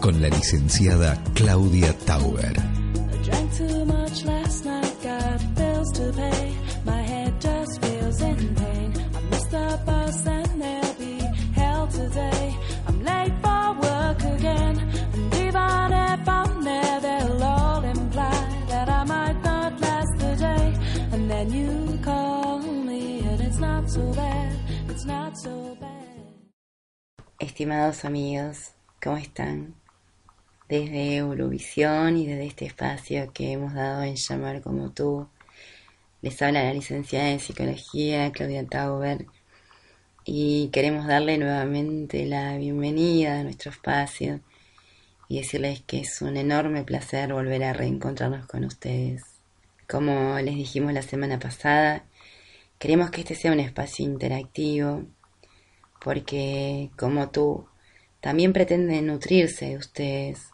Con la licenciada Claudia Tauber. Amigos, ¿Cómo están? Desde Eurovisión y desde este espacio que hemos dado en llamar como tú, les habla la licenciada en psicología Claudia Tauber y queremos darle nuevamente la bienvenida a nuestro espacio y decirles que es un enorme placer volver a reencontrarnos con ustedes. Como les dijimos la semana pasada, queremos que este sea un espacio interactivo porque como tú también pretende nutrirse de ustedes,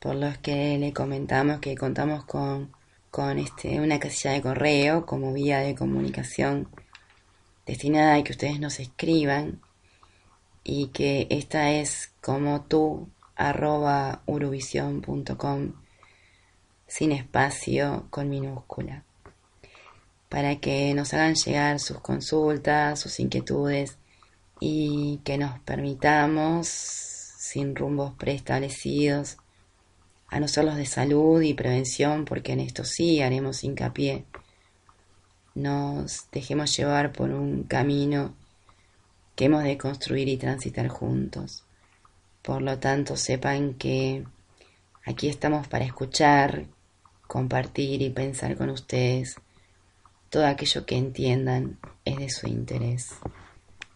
por los que le comentamos que contamos con, con este, una casilla de correo como vía de comunicación destinada a que ustedes nos escriban y que esta es como tú arroba uruvision.com sin espacio con minúscula para que nos hagan llegar sus consultas, sus inquietudes y que nos permitamos, sin rumbos preestablecidos, a no ser los de salud y prevención, porque en esto sí haremos hincapié, nos dejemos llevar por un camino que hemos de construir y transitar juntos. Por lo tanto, sepan que aquí estamos para escuchar, compartir y pensar con ustedes todo aquello que entiendan es de su interés.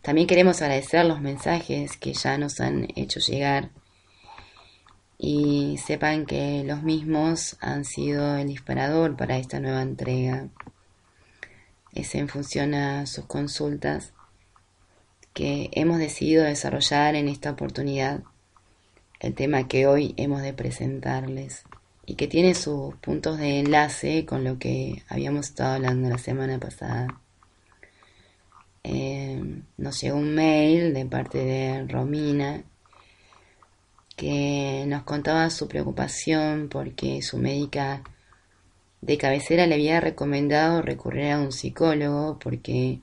También queremos agradecer los mensajes que ya nos han hecho llegar y sepan que los mismos han sido el disparador para esta nueva entrega. Es en función a sus consultas que hemos decidido desarrollar en esta oportunidad el tema que hoy hemos de presentarles y que tiene sus puntos de enlace con lo que habíamos estado hablando la semana pasada. Eh, nos llegó un mail de parte de Romina que nos contaba su preocupación porque su médica de cabecera le había recomendado recurrir a un psicólogo porque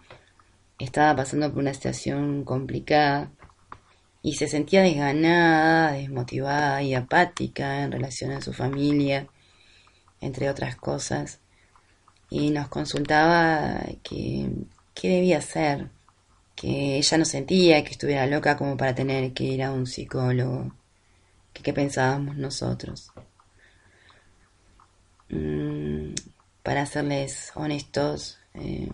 estaba pasando por una situación complicada y se sentía desganada, desmotivada y apática en relación a su familia, entre otras cosas. Y nos consultaba que qué debía hacer, que ella no sentía que estuviera loca como para tener que ir a un psicólogo, que qué pensábamos nosotros. Mm, para serles honestos, eh,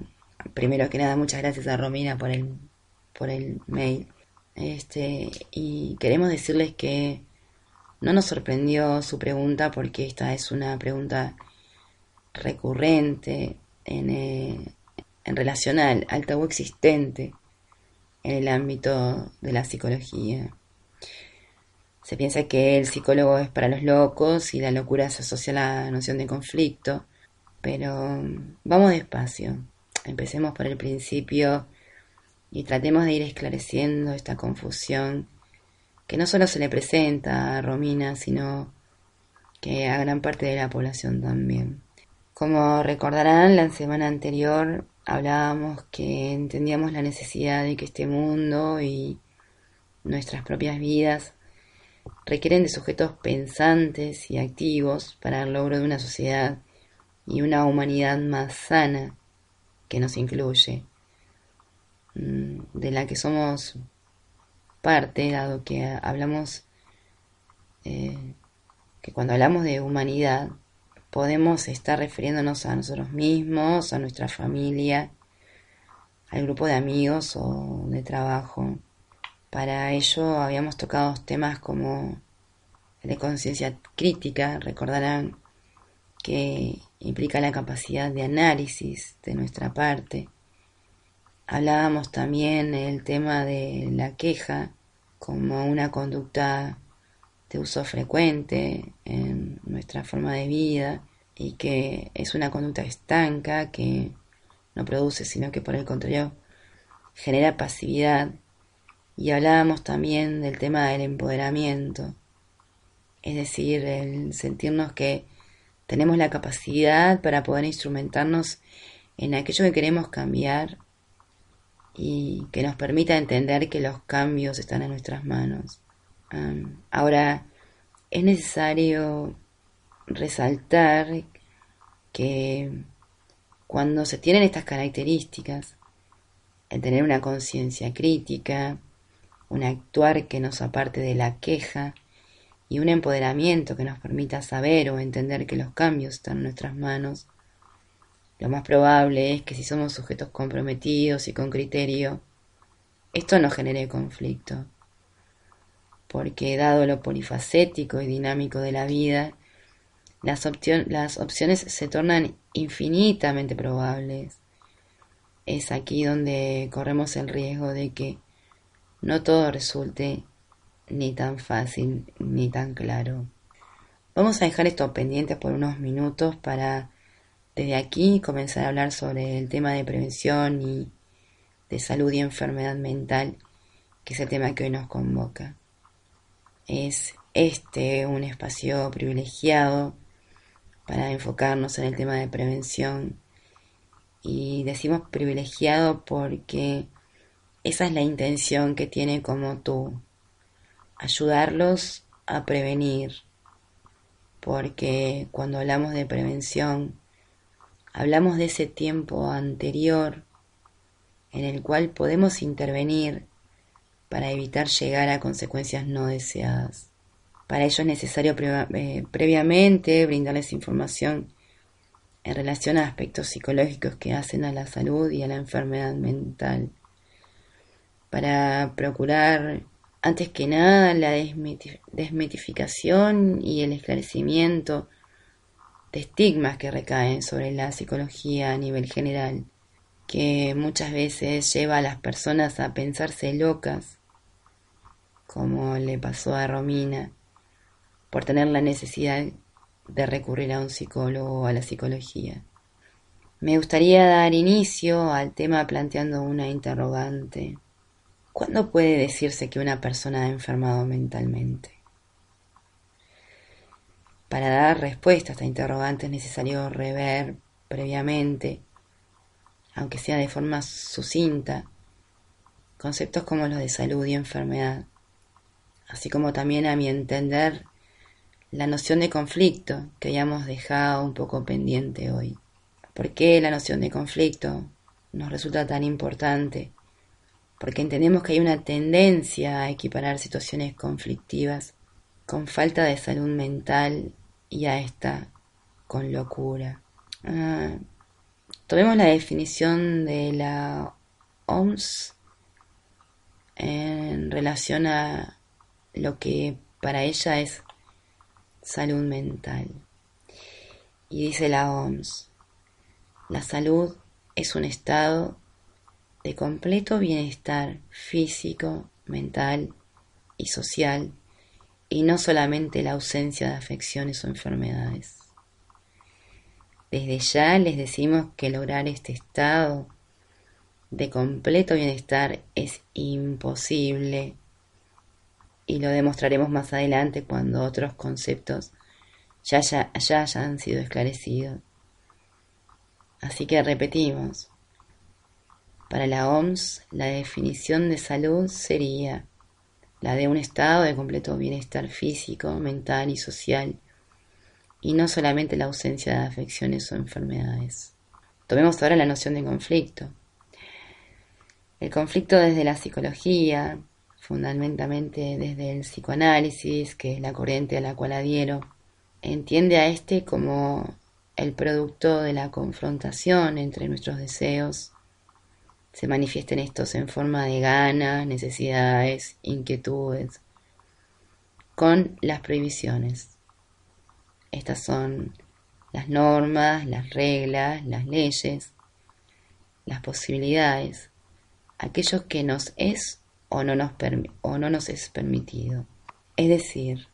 primero que nada muchas gracias a Romina por el, por el mail. Este, y queremos decirles que no nos sorprendió su pregunta porque esta es una pregunta recurrente en, eh, en relación al, tabú existente en el ámbito de la psicología. Se piensa que el psicólogo es para los locos y la locura se asocia a la noción de conflicto, pero vamos despacio. Empecemos por el principio y tratemos de ir esclareciendo esta confusión que no solo se le presenta a Romina, sino que a gran parte de la población también. Como recordarán, la semana anterior hablábamos que entendíamos la necesidad de que este mundo y nuestras propias vidas requieren de sujetos pensantes y activos para el logro de una sociedad y una humanidad más sana que nos incluye, mm, de la que somos parte, dado que hablamos, eh, que cuando hablamos de humanidad podemos estar refiriéndonos a nosotros mismos, a nuestra familia, al grupo de amigos o de trabajo. Para ello habíamos tocado temas como de conciencia crítica, recordarán que implica la capacidad de análisis de nuestra parte. Hablábamos también el tema de la queja como una conducta de uso frecuente en nuestra forma de vida y que es una conducta estanca que no produce, sino que por el contrario genera pasividad y hablábamos también del tema del empoderamiento, es decir, el sentirnos que tenemos la capacidad para poder instrumentarnos en aquello que queremos cambiar y que nos permita entender que los cambios están en nuestras manos. Ahora, es necesario resaltar que cuando se tienen estas características, el tener una conciencia crítica, un actuar que nos aparte de la queja y un empoderamiento que nos permita saber o entender que los cambios están en nuestras manos, lo más probable es que si somos sujetos comprometidos y con criterio, esto no genere conflicto, porque dado lo polifacético y dinámico de la vida, las, opciones se tornan infinitamente probables. Es aquí donde corremos el riesgo de que no todo resulte ni tan fácil ni tan claro. Vamos a dejar esto pendiente por unos minutos para desde aquí comenzar a hablar sobre el tema de prevención y de salud y enfermedad mental, que es el tema que hoy nos convoca. Es este un espacio privilegiado para enfocarnos en el tema de prevención. Y decimos privilegiado porque esa es la intención que tiene como tú, ayudarlos a prevenir, porque cuando hablamos de prevención, hablamos de ese tiempo anterior en el cual podemos intervenir para evitar llegar a consecuencias no deseadas. Para ello es necesario eh, previamente brindarles información en relación a aspectos psicológicos que hacen a la salud y a la enfermedad mental para procurar antes que nada la desmitificación y el esclarecimiento de estigmas que recaen sobre la psicología a nivel general, que muchas veces lleva a las personas a pensarse locas, como le pasó a Romina, por tener la necesidad de recurrir a un psicólogo o a la psicología. Me gustaría dar inicio al tema planteando una interrogante. ¿Cuándo puede decirse que una persona ha enfermado mentalmente? Para dar respuesta a esta interrogante es necesario rever previamente, aunque sea de forma sucinta, conceptos como los de salud y enfermedad, así como también a mi entender la noción de conflicto que hayamos dejado un poco pendiente hoy. ¿Por qué la noción de conflicto nos resulta tan importante? porque entendemos que hay una tendencia a equiparar situaciones conflictivas con falta de salud mental y a esta con locura. Ah, tomemos la definición de la OMS en relación a lo que para ella es salud mental. Y dice la OMS, la salud es un estado de completo bienestar físico, mental y social, y no solamente la ausencia de afecciones o enfermedades. Desde ya les decimos que lograr este estado de completo bienestar es imposible y lo demostraremos más adelante cuando otros conceptos ya, ya, ya hayan sido esclarecidos. Así que repetimos, para la OMS la definición de salud sería la de un estado de completo bienestar físico, mental y social, y no solamente la ausencia de afecciones o enfermedades. Tomemos ahora la noción de conflicto. El conflicto desde la psicología, fundamentalmente desde el psicoanálisis, que es la corriente a la cual adhiero, entiende a este como el producto de la confrontación entre nuestros deseos. Se manifiesten estos en forma de ganas, necesidades, inquietudes, con las prohibiciones. Estas son las normas, las reglas, las leyes, las posibilidades, aquello que nos es o no nos, o no nos es permitido. Es decir,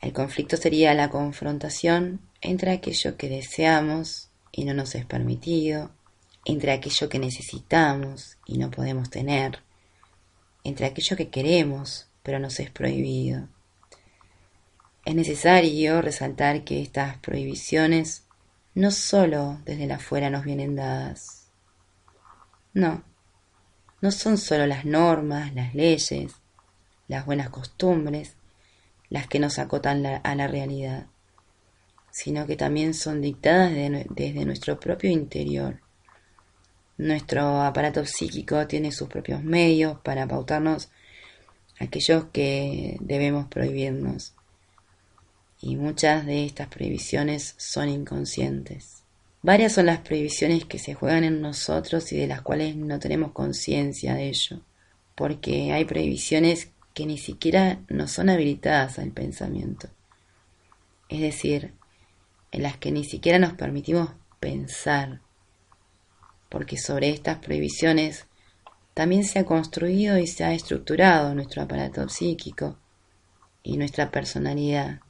el conflicto sería la confrontación entre aquello que deseamos y no nos es permitido, entre aquello que necesitamos y no podemos tener, entre aquello que queremos pero nos es prohibido. Es necesario resaltar que estas prohibiciones no sólo desde la afuera nos vienen dadas. No, no son sólo las normas, las leyes, las buenas costumbres, las que nos acotan a la realidad, sino que también son dictadas desde nuestro propio interior. Nuestro aparato psíquico tiene sus propios medios para pautarnos aquellos que debemos prohibirnos y muchas de estas prohibiciones son inconscientes. Varias son las prohibiciones que se juegan en nosotros y de las cuales no tenemos conciencia de ello, porque hay prohibiciones que ni siquiera nos son habilitadas al pensamiento, es decir, en las que ni siquiera nos permitimos pensar, porque sobre estas prohibiciones también se ha construido y se ha estructurado nuestro aparato psíquico y nuestra personalidad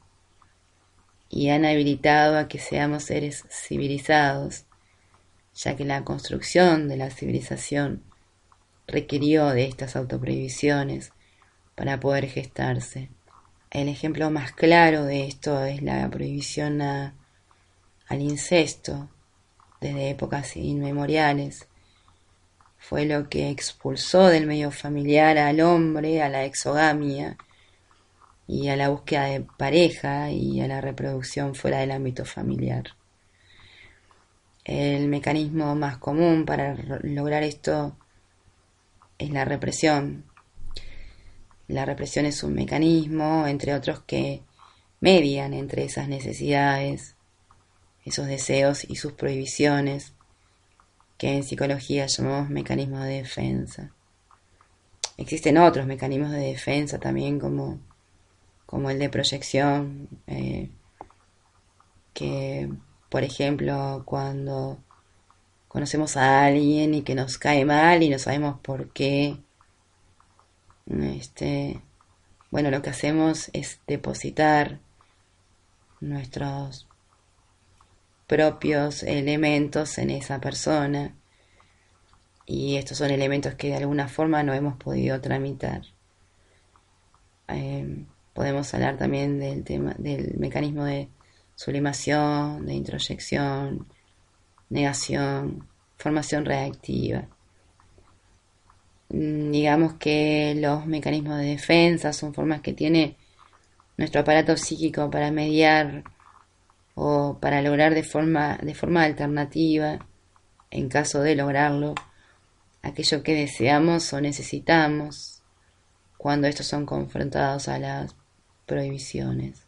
y han habilitado a que seamos seres civilizados, ya que la construcción de la civilización requirió de estas autoprohibiciones para poder gestarse. El ejemplo más claro de esto es la prohibición al incesto desde épocas inmemoriales. Fue lo que expulsó del medio familiar al hombre a la exogamia y a la búsqueda de pareja y a la reproducción fuera del ámbito familiar. El mecanismo más común para lograr esto es la represión. La represión es un mecanismo, entre otros, que median entre esas necesidades, esos deseos y sus prohibiciones, que en psicología llamamos mecanismos de defensa. Existen otros mecanismos de defensa también como como el de proyección, eh, que por ejemplo cuando conocemos a alguien y que nos cae mal y no sabemos por qué, este, bueno, lo que hacemos es depositar nuestros propios elementos en esa persona y estos son elementos que de alguna forma no hemos podido tramitar. Eh, Podemos hablar también del tema del mecanismo de sublimación, de introyección, negación, formación reactiva. Mm, digamos que los mecanismos de defensa son formas que tiene nuestro aparato psíquico para mediar o para lograr de forma, de forma alternativa, en caso de lograrlo, aquello que deseamos o necesitamos cuando estos son confrontados a las prohibiciones.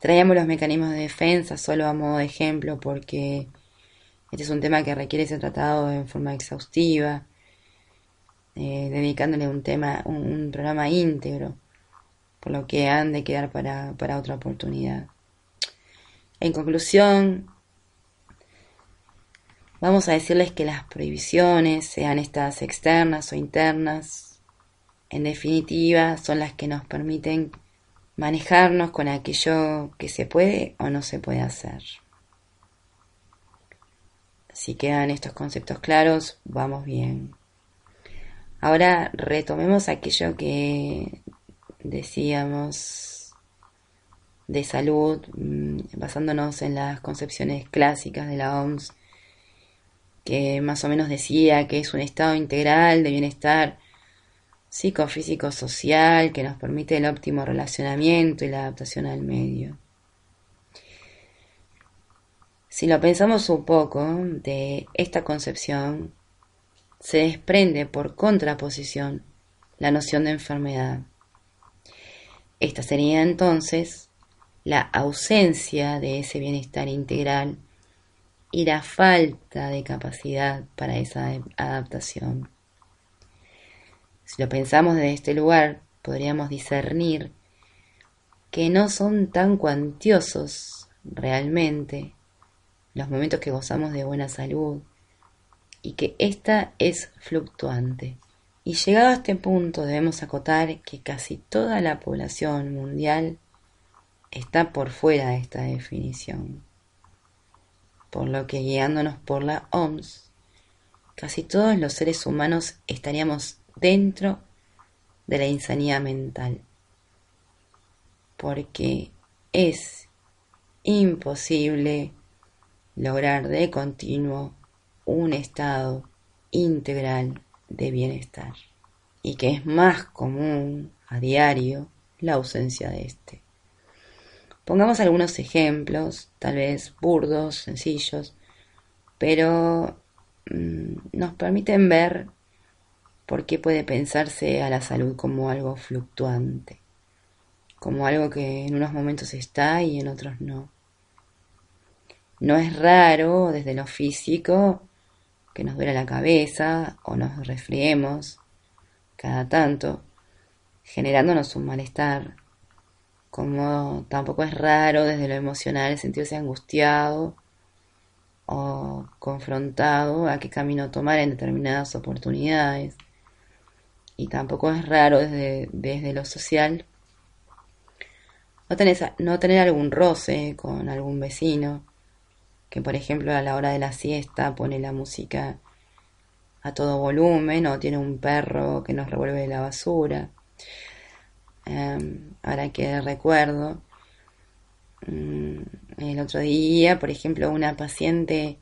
Traíamos los mecanismos de defensa solo a modo de ejemplo porque este es un tema que requiere ser tratado en forma exhaustiva, eh, dedicándole un tema, un, programa íntegro, por lo que han de quedar para, para otra oportunidad. En conclusión, vamos a decirles que las prohibiciones, sean estas externas o internas, en definitiva, son las que nos permiten manejarnos con aquello que se puede o no se puede hacer. Si quedan estos conceptos claros, vamos bien. Ahora retomemos aquello que decíamos, de salud, mm, basándonos en las concepciones clásicas de la OMS, que más o menos decía que es un estado integral de bienestar psicofísico social que nos permite el óptimo relacionamiento y la adaptación al medio. Si lo pensamos un poco, de esta concepción se desprende por contraposición la noción de enfermedad. Esta sería entonces la ausencia de ese bienestar integral y la falta de capacidad para esa adaptación. Si lo pensamos desde este lugar, podríamos discernir que no son tan cuantiosos realmente los momentos que gozamos de buena salud y que ésta es fluctuante. Y llegado a este punto debemos acotar que casi toda la población mundial está por fuera de esta definición. Por lo que guiándonos por la OMS, casi todos los seres humanos estaríamos dentro de la insanidad mental. Porque es imposible lograr de continuo un estado integral de bienestar y que es más común a diario la ausencia de este. Pongamos algunos ejemplos, tal vez burdos, sencillos, pero mm, nos permiten ver por qué puede pensarse a la salud como algo fluctuante, como algo que en unos momentos está y en otros no. No es raro desde lo físico que nos duele la cabeza o nos resfriemos cada tanto, generándonos un malestar, como tampoco es raro desde lo emocional sentirse angustiado o confrontado a qué camino tomar en determinadas oportunidades. Y tampoco es raro desde, desde lo social no, no tener algún roce con algún vecino que por ejemplo a la hora de la siesta pone la música a todo volumen o tiene un perro que nos revuelve la basura. Em, ahora que recuerdo, mm, el otro día, por ejemplo, una paciente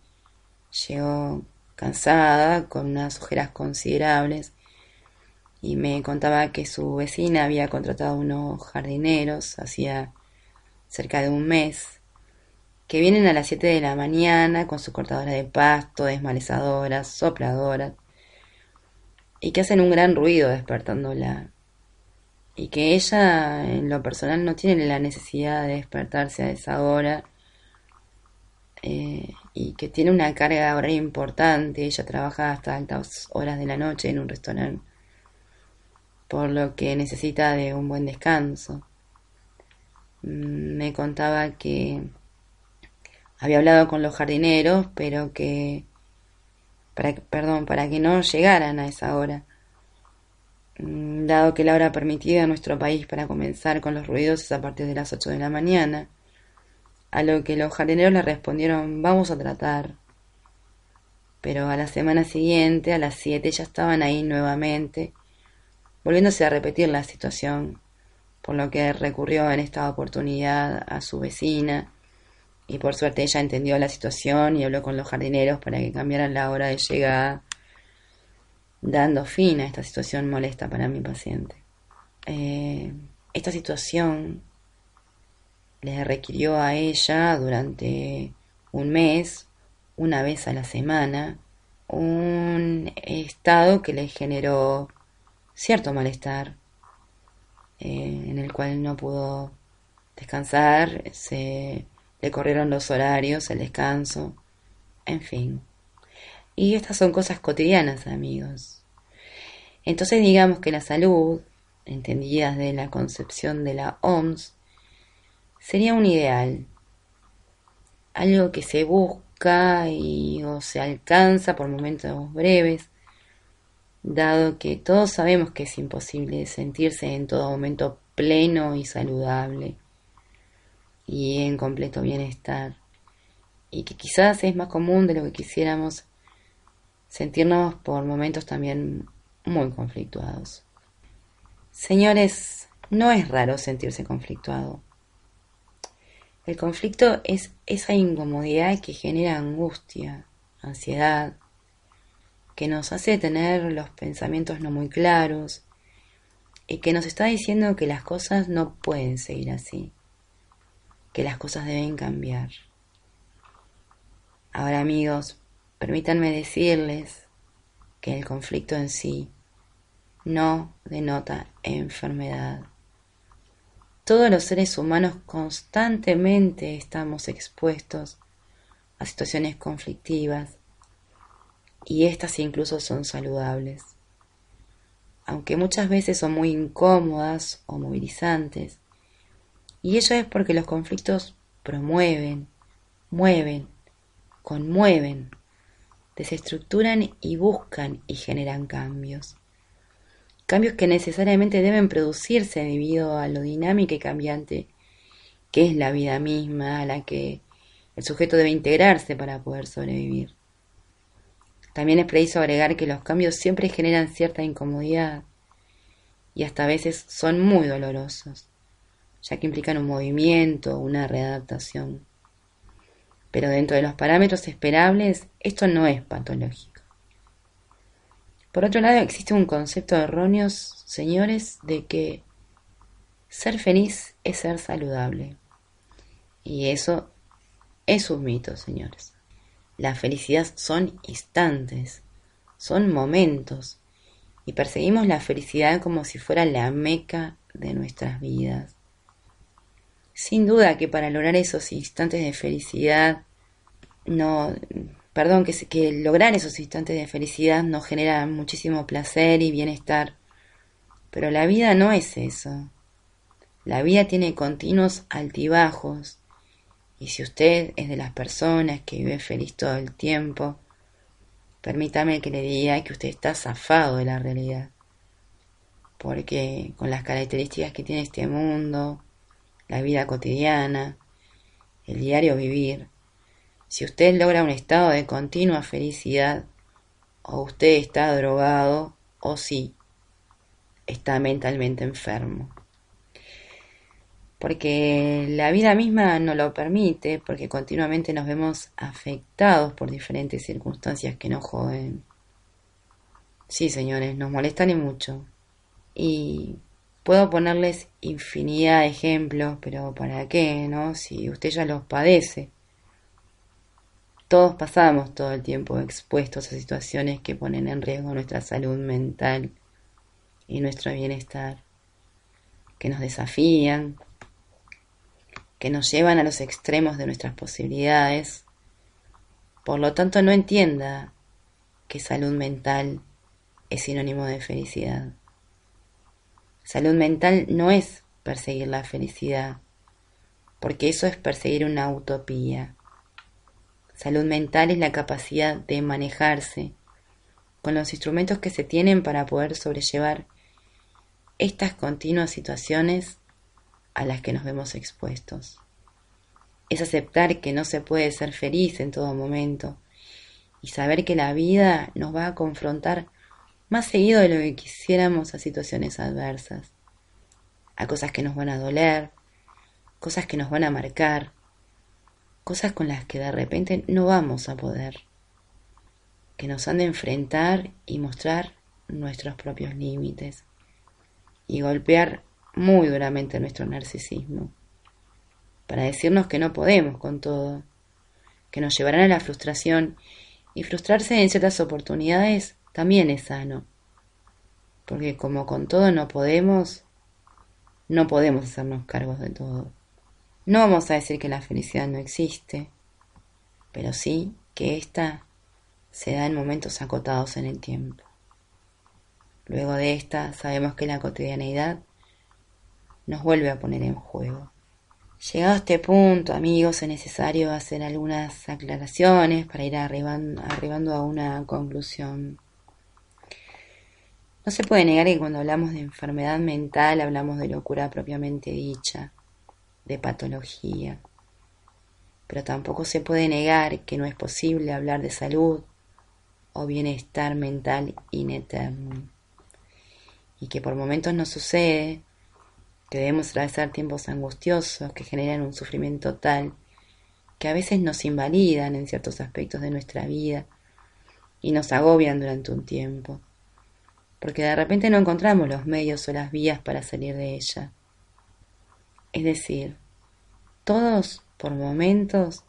llegó cansada, con unas ojeras considerables, y me contaba que su vecina había contratado unos jardineros hacía cerca de un mes que vienen a las 7 de la mañana con su cortadora de pasto, desmalezadoras, sopladoras, y que hacen un gran ruido despertándola. Y que ella, en lo personal, no tiene la necesidad de despertarse a esa hora. Eh, y que tiene una carga horaria importante. Ella trabaja hasta altas horas de la noche en un restaurante. Por lo que necesita de un buen descanso. Mm, me contaba que había hablado con los jardineros, pero que, para, perdón, para que no llegaran a esa hora, mm, dado que la hora permitida en nuestro país para comenzar con los ruidos es a partir de las 8 de la mañana, a lo que los jardineros le respondieron vamos a tratar. Pero a la semana siguiente, a las 7, ya estaban ahí nuevamente, volviéndose a repetir la situación, por lo que recurrió en esta oportunidad a su vecina, y por suerte ella entendió la situación y habló con los jardineros para que cambiaran la hora de llegada, dando fin a esta situación molesta para mi paciente. Eh, esta situación le requirió a ella durante un mes, una vez a la semana, un estado que le generó cierto malestar, eh, en el cual no pudo descansar, se le corrieron los horarios, el descanso, en fin. Y estas son cosas cotidianas, amigos. Entonces digamos que la salud, entendida de la concepción de la OMS, sería un ideal, algo que se busca y o se alcanza por momentos breves, dado que todos sabemos que es imposible sentirse en todo momento pleno y saludable y en completo bienestar, y que quizás es más común de lo que quisiéramos sentirnos por momentos también muy conflictuados. Señores, no es raro sentirse conflictuado. El conflicto es esa incomodidad que genera angustia, ansiedad, que nos hace tener los pensamientos no muy claros y que nos está diciendo que las cosas no pueden seguir así, que las cosas deben cambiar. Ahora amigos, permítanme decirles que el conflicto en sí no denota enfermedad. Todos los seres humanos constantemente estamos expuestos a situaciones conflictivas y estas incluso son saludables. Aunque muchas veces son muy incómodas o movilizantes, y ello es porque los conflictos promueven, mueven, conmueven, desestructuran y buscan y generan cambios. Cambios que necesariamente deben producirse debido a lo dinámica y cambiante que es la vida misma a la que el sujeto debe integrarse para poder sobrevivir. También es preciso agregar que los cambios siempre generan cierta incomodidad y hasta a veces son muy dolorosos, ya que implican un movimiento, una readaptación. Pero dentro de los parámetros esperables, esto no es patológico. Por otro lado, existe un concepto erróneo, señores, de que ser feliz es ser saludable. Y eso es un mito, señores. La felicidad son instantes, son momentos, y perseguimos la felicidad como si fuera la meca de nuestras vidas. Sin duda que para lograr esos instantes de felicidad, no, perdón, que, que lograr esos instantes de felicidad nos genera muchísimo placer y bienestar, pero la vida no es eso. La vida tiene continuos altibajos, y si usted es de las personas que vive feliz todo el tiempo, permítame que le diga que usted está zafado de la realidad. Porque con las características que tiene este mundo, la vida cotidiana, el diario vivir, si usted logra un estado de continua felicidad, o usted está drogado, o sí, está mentalmente enfermo porque la vida misma no lo permite, porque continuamente nos vemos afectados por diferentes circunstancias que nos joden. Sí, señores, nos molestan y mucho. Y puedo ponerles infinidad de ejemplos, pero ¿para qué, no? Si usted ya los padece. Todos pasamos todo el tiempo expuestos a situaciones que ponen en riesgo nuestra salud mental y nuestro bienestar, que nos desafían, que nos llevan a los extremos de nuestras posibilidades. Por lo tanto, no entienda que salud mental es sinónimo de felicidad. Salud mental no es perseguir la felicidad, porque eso es perseguir una utopía. Salud mental es la capacidad de manejarse con los instrumentos que se tienen para poder sobrellevar estas continuas situaciones a las que nos vemos expuestos. Es aceptar que no se puede ser feliz en todo momento y saber que la vida nos va a confrontar más seguido de lo que quisiéramos a situaciones adversas, a cosas que nos van a doler, cosas que nos van a marcar, cosas con las que de repente no vamos a poder, que nos han de enfrentar y mostrar nuestros propios límites y golpear muy duramente nuestro narcisismo, para decirnos que no podemos con todo, que nos llevarán a la frustración, y frustrarse en ciertas oportunidades también es sano, porque como con todo no podemos, no podemos hacernos cargos de todo. No vamos a decir que la felicidad no existe, pero sí que ésta se da en momentos acotados en el tiempo. Luego de esta sabemos que la cotidianeidad nos vuelve a poner en juego. Llegado a este punto, amigos, es necesario hacer algunas aclaraciones para ir arribando, a una conclusión. No se puede negar que cuando hablamos de enfermedad mental hablamos de locura propiamente dicha, de patología. Pero tampoco se puede negar que no es posible hablar de salud o bienestar mental in y que por momentos no sucede que debemos atravesar tiempos angustiosos que generan un sufrimiento tal que a veces nos invalidan en ciertos aspectos de nuestra vida y nos agobian durante un tiempo, porque de repente no encontramos los medios o las vías para salir de ella. Es decir, todos por momentos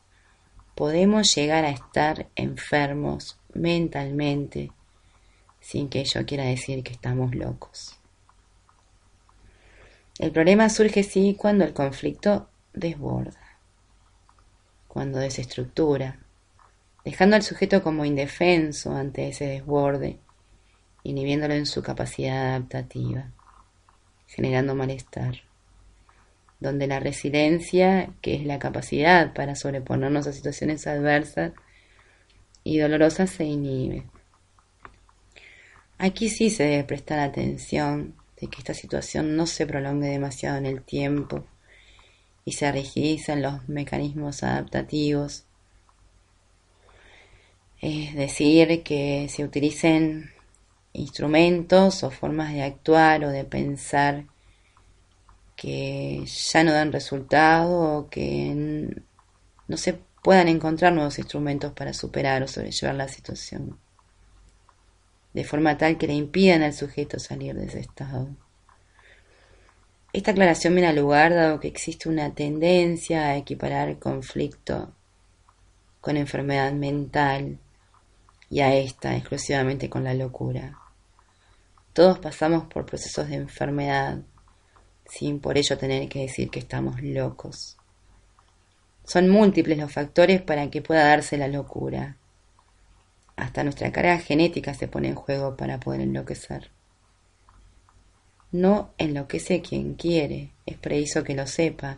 podemos llegar a estar enfermos mentalmente sin que ello quiera decir que estamos locos. El problema surge sí cuando el conflicto desborda, cuando desestructura, dejando al sujeto como indefenso ante ese desborde, inhibiéndolo en su capacidad adaptativa, generando malestar, donde la resiliencia, que es la capacidad para sobreponernos a situaciones adversas y dolorosas, se inhibe. Aquí sí se debe prestar atención de que esta situación no se prolongue demasiado en el tiempo y se rigidicen los mecanismos adaptativos. Es decir, que se utilicen instrumentos o formas de actuar o de pensar que ya no dan resultado o que no se puedan encontrar nuevos instrumentos para superar o sobrellevar la situación de forma tal que le impidan al sujeto salir de ese estado. Esta aclaración me da lugar dado que existe una tendencia a equiparar el conflicto con enfermedad mental y a esta exclusivamente con la locura. Todos pasamos por procesos de enfermedad sin por ello tener que decir que estamos locos. Son múltiples los factores para que pueda darse la locura. Hasta nuestra carga genética se pone en juego para poder enloquecer. No enloquece quien quiere, es preciso que lo sepa.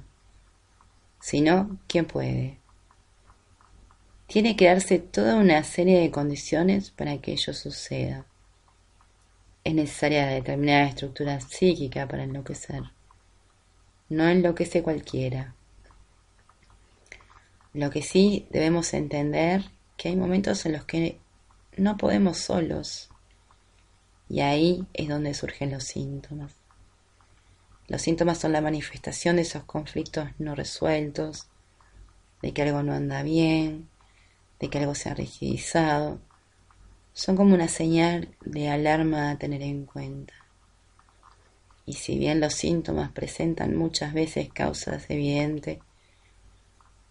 sino quien puede? Tiene que darse toda una serie de condiciones para que ello suceda. Es necesaria determinada estructura psíquica para enloquecer. No enloquece cualquiera. Lo que sí debemos entender que hay momentos en los que no podemos solos. Y ahí es donde surgen los síntomas. Los síntomas son la manifestación de esos conflictos no resueltos, de que algo no anda bien, de que algo se ha rigidizado. Son como una señal de alarma a tener en cuenta. Y si bien los síntomas presentan muchas veces causas evidentes,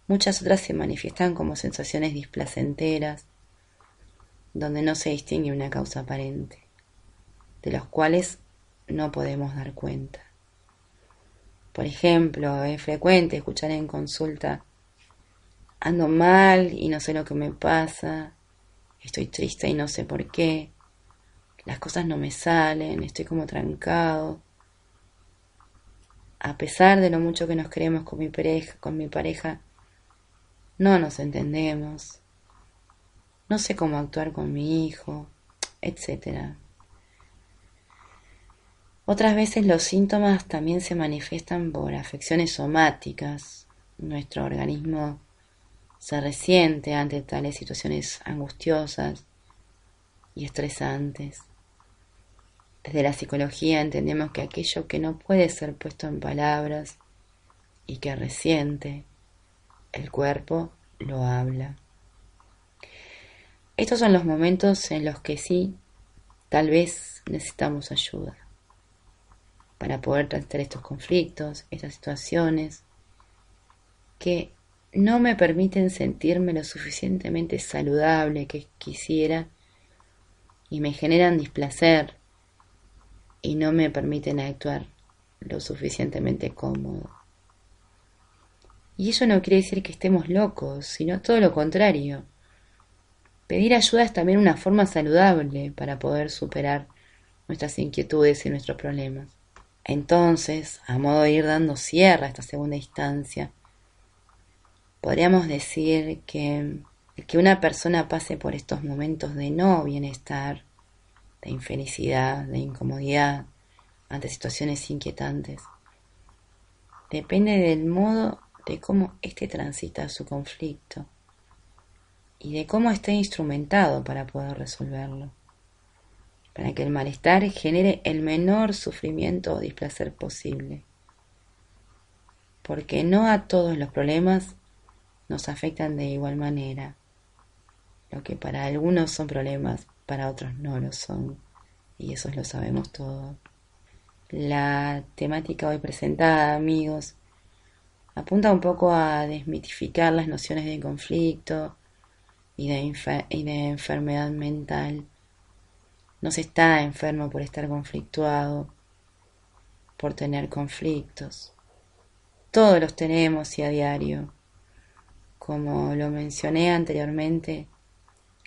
muchas otras se manifiestan como sensaciones displacenteras, donde no se distingue una causa aparente, de los cuales no podemos dar cuenta. Por ejemplo, es frecuente escuchar en consulta, ando mal y no sé lo que me pasa, estoy triste y no sé por qué, las cosas no me salen, estoy como trancado. A pesar de lo mucho que nos queremos con mi pareja, con mi pareja, no nos entendemos no sé cómo actuar con mi hijo, etc. Otras veces los síntomas también se manifiestan por afecciones somáticas. Nuestro organismo se resiente ante tales situaciones angustiosas y estresantes. Desde la psicología entendemos que aquello que no puede ser puesto en palabras y que resiente, el cuerpo lo habla. Estos son los momentos en los que sí, tal vez necesitamos ayuda para poder tratar estos conflictos, estas situaciones que no me permiten sentirme lo suficientemente saludable que quisiera y me generan displacer y no me permiten actuar lo suficientemente cómodo. Y eso no quiere decir que estemos locos, sino todo lo contrario. Pedir ayuda es también una forma saludable para poder superar nuestras inquietudes y nuestros problemas. Entonces, a modo de ir dando cierre a esta segunda instancia, podríamos decir que que una persona pase por estos momentos de no bienestar, de infelicidad, de incomodidad ante situaciones inquietantes, depende del modo de cómo éste transita su conflicto y de cómo está instrumentado para poder resolverlo, para que el malestar genere el menor sufrimiento o displacer posible. porque no a todos los problemas nos afectan de igual manera. Lo que para algunos son problemas, para otros no lo son, y eso lo sabemos todos. La temática hoy presentada, amigos, apunta un poco a desmitificar las nociones de conflicto y de, enfermedad mental. No se está enfermo por estar conflictuado, por tener conflictos. Todos los tenemos y a diario. Como lo mencioné anteriormente,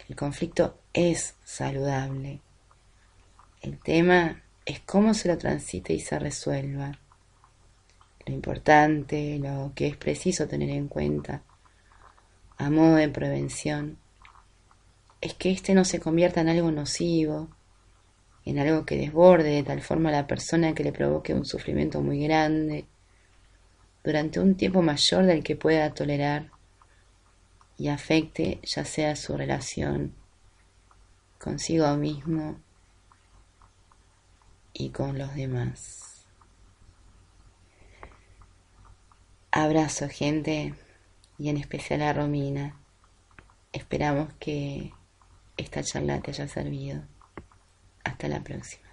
el conflicto es saludable. El tema es cómo se lo transite y se resuelva. Lo importante, lo que es preciso tener en cuenta a modo de prevención, es que éste no se convierta en algo nocivo, en algo que desborde de tal forma a la persona que le provoque un sufrimiento muy grande durante un tiempo mayor del que pueda tolerar y afecte ya sea su relación consigo mismo y con los demás. Abrazo gente y en especial a Romina. Esperamos que esta charla te haya servido. Hasta la próxima.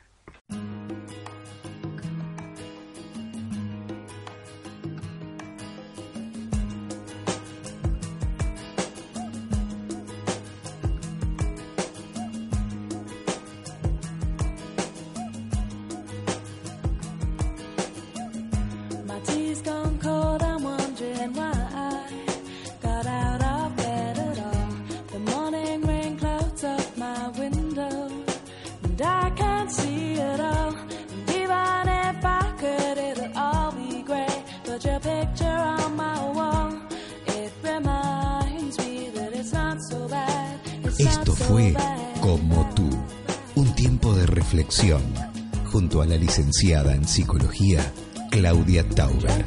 Junto a la licenciada en psicología Claudia Tauber.